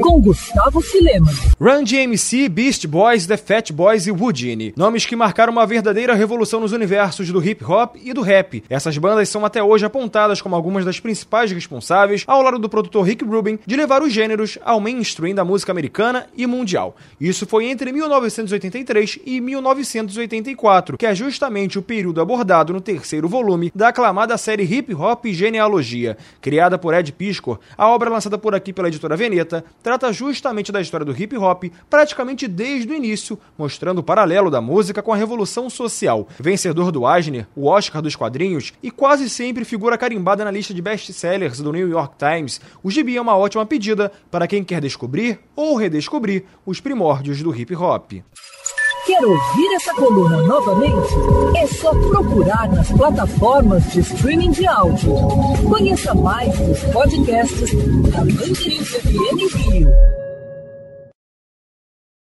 Com Gustavo Filema. Run DMC, Beast Boys, The Fat Boys e Woodine. Nomes que marcaram uma verdadeira revolução nos universos do hip hop e do rap. Essas bandas são até hoje apontadas como algumas das principais responsáveis, ao lado do produtor Rick Rubin, de levar os gêneros ao mainstream da música americana e mundial. Isso foi entre 1983 e 1984, que é justamente o período abordado no terceiro volume da aclamada série Hip Hop Genealogia. Criada por Ed Piscor, a obra lançada por aqui pela editora Veneta trata justamente da história do hip hop praticamente desde o início, mostrando o paralelo da música com a revolução social. Vencedor do Eisner, o Oscar dos quadrinhos e quase sempre figura carimbada na lista de best-sellers do New York Times, o gibi é uma ótima pedida para quem quer descobrir ou redescobrir os primórdios do hip hop. Quer ouvir essa coluna novamente? É só procurar nas plataformas de streaming de áudio. Conheça mais dos podcasts da Mandirinhos FM Rio.